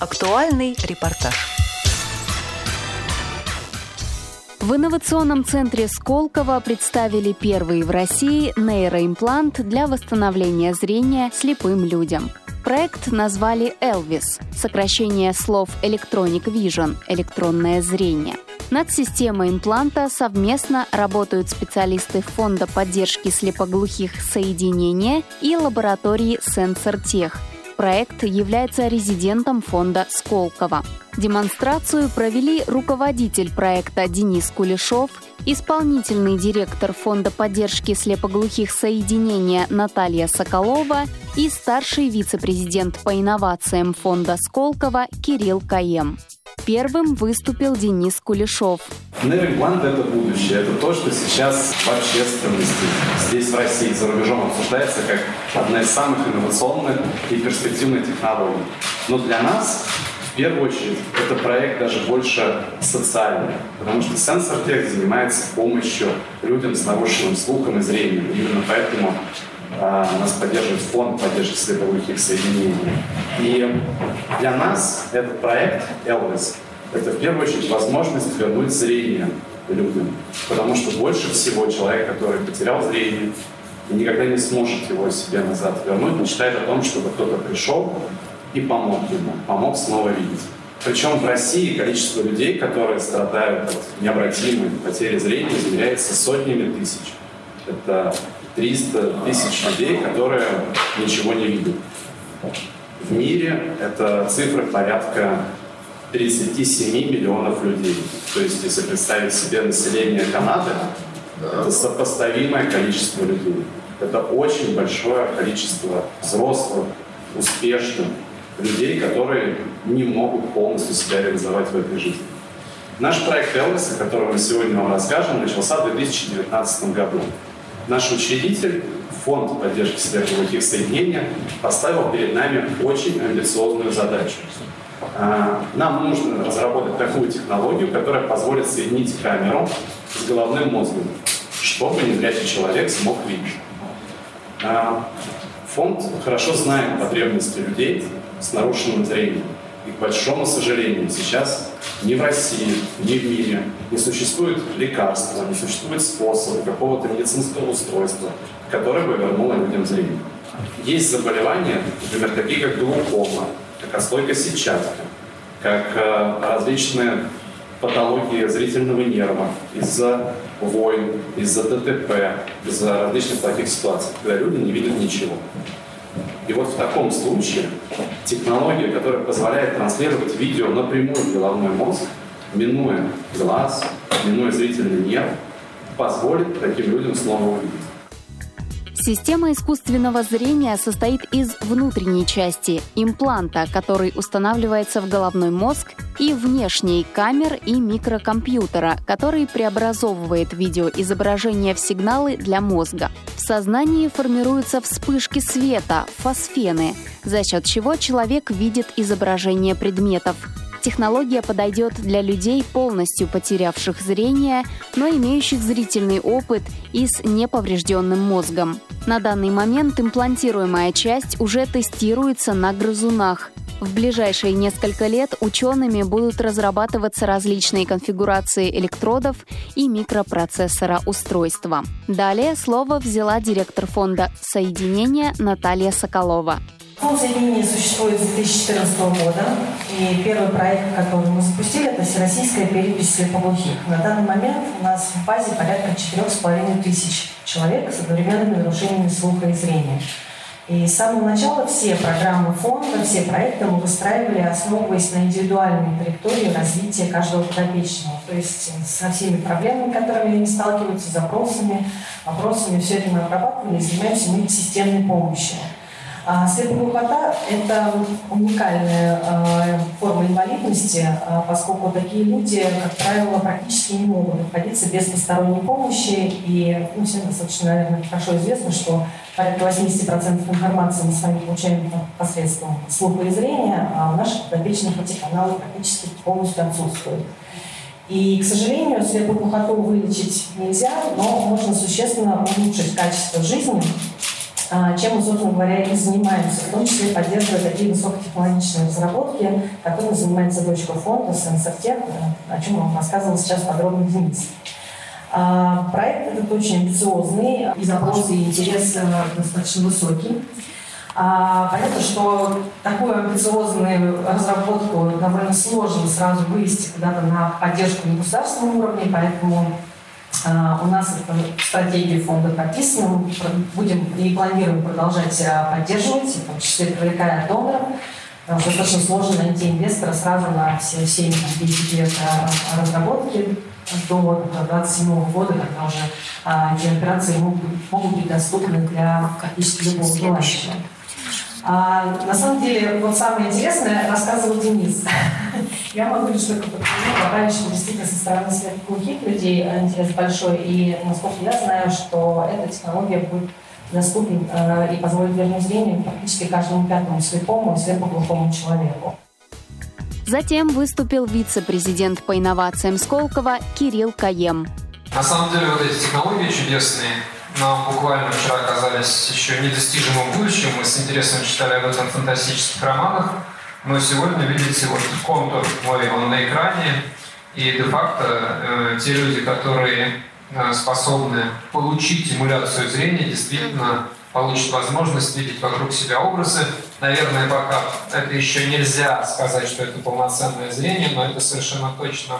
Актуальный репортаж. В инновационном центре Сколково представили первый в России нейроимплант для восстановления зрения слепым людям. Проект назвали «Элвис» — сокращение слов «Electronic Vision» — электронное зрение. Над системой импланта совместно работают специалисты Фонда поддержки слепоглухих соединения и лаборатории «Сенсортех», проект является резидентом фонда Сколково. Демонстрацию провели руководитель проекта Денис Кулешов, исполнительный директор Фонда поддержки слепоглухих соединения Наталья Соколова и старший вице-президент по инновациям фонда Сколково Кирилл Каем. Первым выступил Денис Кулешов. Нейроимплант – это будущее. Это то, что сейчас в общественности, здесь, в России, за рубежом обсуждается как одна из самых инновационных и перспективных технологий. Но для нас в первую очередь, это проект даже больше социальный, потому что сенсор-тех занимается помощью людям с нарушенным слухом и зрением. Именно поэтому нас поддерживает фонд поддержки слеповых соединений. И для нас этот проект Elvis – это в первую очередь возможность вернуть зрение людям. Потому что больше всего человек, который потерял зрение и никогда не сможет его себе назад вернуть, мечтает о том, чтобы кто-то пришел и помог ему, помог снова видеть. Причем в России количество людей, которые страдают от необратимой потери зрения, измеряется сотнями тысяч. Это 300 тысяч людей, которые ничего не видят. В мире это цифры порядка 37 миллионов людей. То есть, если представить себе население Канады, это сопоставимое количество людей. Это очень большое количество взрослых, успешных людей, которые не могут полностью себя реализовать в этой жизни. Наш проект Элвис, о котором мы сегодня вам расскажем, начался в 2019 году. Наш учредитель, фонд поддержки сверхглубоких соединений, поставил перед нами очень амбициозную задачу. А, нам нужно разработать такую технологию, которая позволит соединить камеру с головным мозгом, чтобы незрячий человек смог видеть. А, фонд хорошо знает потребности людей с нарушенным зрением. И, к большому сожалению, сейчас ни в России, ни в мире не существует лекарства, не существует способа какого-то медицинского устройства, которое бы вернуло людям зрение. Есть заболевания, например, такие как глаукома, как отслойка сетчатки, как э, различные патологии зрительного нерва из-за войн, из-за ДТП, из-за различных таких ситуаций, когда люди не видят ничего. И вот в таком случае технология, которая позволяет транслировать видео напрямую в головной мозг, минуя глаз, минуя зрительный нерв, позволит таким людям снова увидеть. Система искусственного зрения состоит из внутренней части – импланта, который устанавливается в головной мозг, и внешней камер и микрокомпьютера, который преобразовывает видеоизображение в сигналы для мозга. В сознании формируются вспышки света – фосфены, за счет чего человек видит изображение предметов. Технология подойдет для людей, полностью потерявших зрение, но имеющих зрительный опыт и с неповрежденным мозгом. На данный момент имплантируемая часть уже тестируется на грызунах. В ближайшие несколько лет учеными будут разрабатываться различные конфигурации электродов и микропроцессора устройства. Далее слово взяла директор фонда соединения Наталья Соколова. Фонд соединения существует с 2014 года, и первый проект, который мы запустили, это Всероссийская перепись слепоглухих. На данный момент у нас в базе порядка 4,5 тысяч человек с одновременными нарушениями слуха и зрения. И с самого начала все программы фонда, все проекты мы выстраивали, основываясь на индивидуальной траектории развития каждого подопечного. То есть со всеми проблемами, которыми они сталкиваются, запросами, вопросами, все это мы обрабатывали и занимаемся мы системной помощью. А слепоглухота – это уникальная э, форма инвалидности, э, поскольку такие люди, как правило, практически не могут обходиться без посторонней помощи. И ну, всем достаточно, наверное, хорошо известно, что порядка 80% информации мы с вами получаем посредством слуха и зрения, а у наших подопечных эти каналы практически полностью отсутствуют. И, к сожалению, слепоглухоту вылечить нельзя, но можно существенно улучшить качество жизни а, чем мы, собственно говоря, и занимаемся, в том числе поддерживая такие высокотехнологичные разработки, которыми занимается дочка фонда Сенсортех, о чем вам рассказывал сейчас подробно Денис. А, проект этот очень амбициозный, и запросы и интерес э, достаточно высокий. А, понятно, что такую амбициозную разработку довольно сложно сразу вывести куда-то на поддержку на государственном уровне, поэтому а, у нас это в стратегии фонда прописано, мы будем и планируем продолжать а, поддерживать, в том числе привлекая доноров. Достаточно сложно найти инвестора сразу на все 7 10 лет разработки до 2027 года, когда уже а, эти операции могут, могут быть доступны для практически любого желающего. А, на самом деле, вот самое интересное рассказывал Денис. Я могу лишь только подтвердить, добавить, что действительно со стороны глухих людей интерес большой. И, насколько я знаю, что эта технология будет доступна э, и позволит вернуть зрение практически каждому пятому слепому и слепоглухому человеку. Затем выступил вице-президент по инновациям Сколково Кирилл Каем. На самом деле вот эти технологии чудесные нам буквально вчера оказались еще недостижимым будущим. Мы с интересом читали об этом в фантастических романах. Но сегодня, видите, вот контур мой, он на экране. И де-факто э, те люди, которые э, способны получить эмуляцию зрения, действительно получат возможность видеть вокруг себя образы. Наверное, пока это еще нельзя сказать, что это полноценное зрение, но это совершенно точно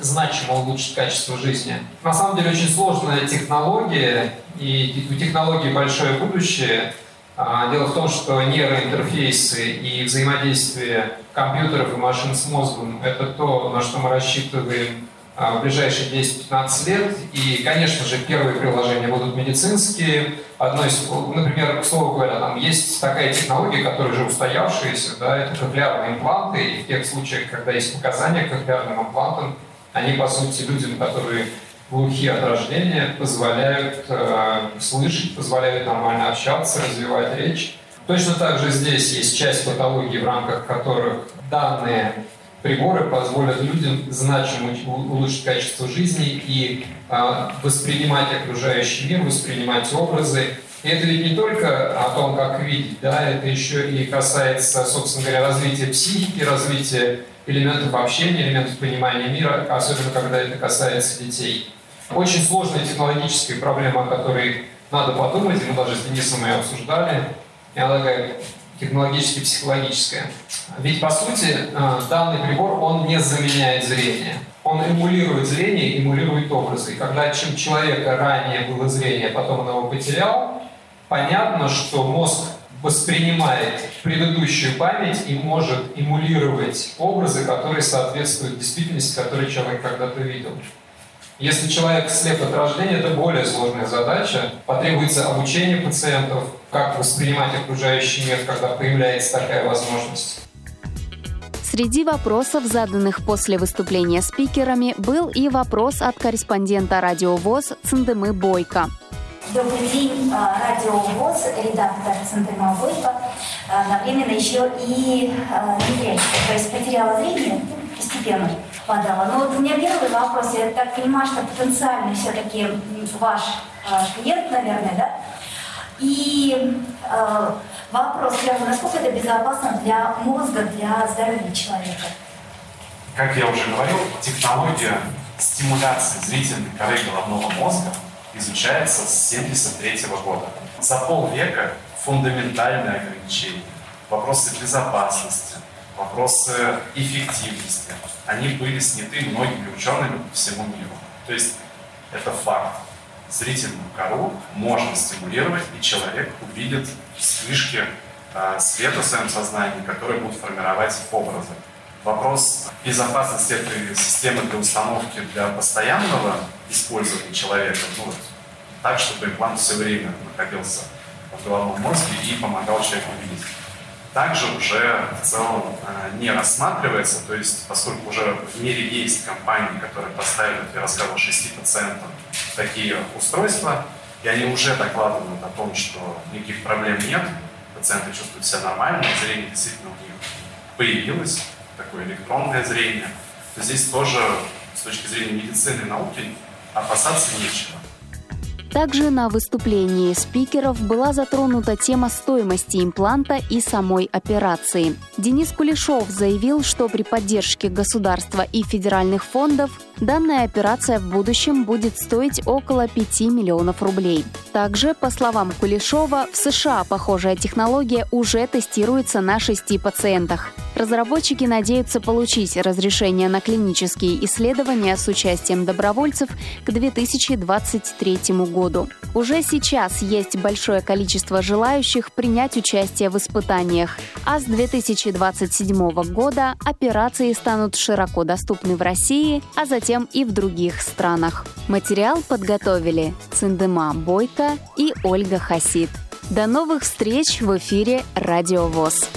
значимо улучшит качество жизни. На самом деле очень сложная технология, и у технологии большое будущее. А, дело в том, что нейроинтерфейсы и взаимодействие компьютеров и машин с мозгом – это то, на что мы рассчитываем а, в ближайшие 10-15 лет. И, конечно же, первые приложения будут медицинские. Одно из, например, к слову говоря, там есть такая технология, которая уже устоявшаяся, да, это кохлеарные импланты. И в тех случаях, когда есть показания к кохлеарным имплантам, они, по сути, людям, которые глухие от рождения, позволяют э, слышать, позволяют нормально общаться, развивать речь. Точно так же здесь есть часть патологии, в рамках которых данные приборы позволят людям значимо улучшить качество жизни и э, воспринимать окружающий мир, воспринимать образы. И это ведь не только о том, как видеть, да, это еще и касается, собственно говоря, развития психики, развития элементов общения, элементов понимания мира, особенно когда это касается детей. Очень сложная технологическая проблема, о которой надо подумать, и мы даже с Денисом ее обсуждали, я такая технологически-психологическая. Ведь, по сути, э, данный прибор, он не заменяет зрение. Он эмулирует зрение, эмулирует образы. И когда чем человека ранее было зрение, потом он его потерял, понятно, что мозг воспринимает предыдущую память и может эмулировать образы, которые соответствуют действительности, которую человек когда-то видел. Если человек слеп от рождения, это более сложная задача. Потребуется обучение пациентов, как воспринимать окружающий мир, когда появляется такая возможность. Среди вопросов, заданных после выступления спикерами, был и вопрос от корреспондента «Радио ВОЗ» Цендемы Бойко. Добрый день, а, Радио ВОЗ, редактор Центрима Бойко, а, одновременно еще и а, незрячий, то есть потеряла зрение постепенно подала. Но вот у меня первый вопрос, я так понимаю, что потенциальный все-таки ваш клиент, наверное, да? И вопрос насколько это безопасно для мозга, для здоровья человека? Как я уже говорил, технология стимуляции зрительной коры головного мозга – изучается с 1973 года. За полвека фундаментальные ограничения, вопросы безопасности, вопросы эффективности, они были сняты многими учеными по всему миру. То есть это факт. Зрительную кору можно стимулировать, и человек увидит вспышки э, света в своем сознании, которые будут формировать образы. Вопрос безопасности этой системы для установки для постоянного использования человека, ну, вот, так, чтобы имплант все время находился в головном мозге и помогал человеку видеть. Также уже в целом э, не рассматривается, то есть поскольку уже в мире есть компании, которые поставили, я рассказывал, шести пациентам такие устройства, и они уже докладывают о том, что никаких проблем нет, пациенты чувствуют себя нормально, зрение действительно у них появилось, такое электронное зрение, то здесь тоже с точки зрения медицины и науки опасаться нечего. Также на выступлении спикеров была затронута тема стоимости импланта и самой операции. Денис Кулешов заявил, что при поддержке государства и федеральных фондов данная операция в будущем будет стоить около 5 миллионов рублей. Также, по словам Кулешова, в США похожая технология уже тестируется на шести пациентах. Разработчики надеются получить разрешение на клинические исследования с участием добровольцев к 2023 году. Уже сейчас есть большое количество желающих принять участие в испытаниях, а с 2027 года операции станут широко доступны в России, а затем и в других странах. Материал подготовили Циндема Бойко и Ольга Хасид. До новых встреч в эфире «Радио ВОЗ».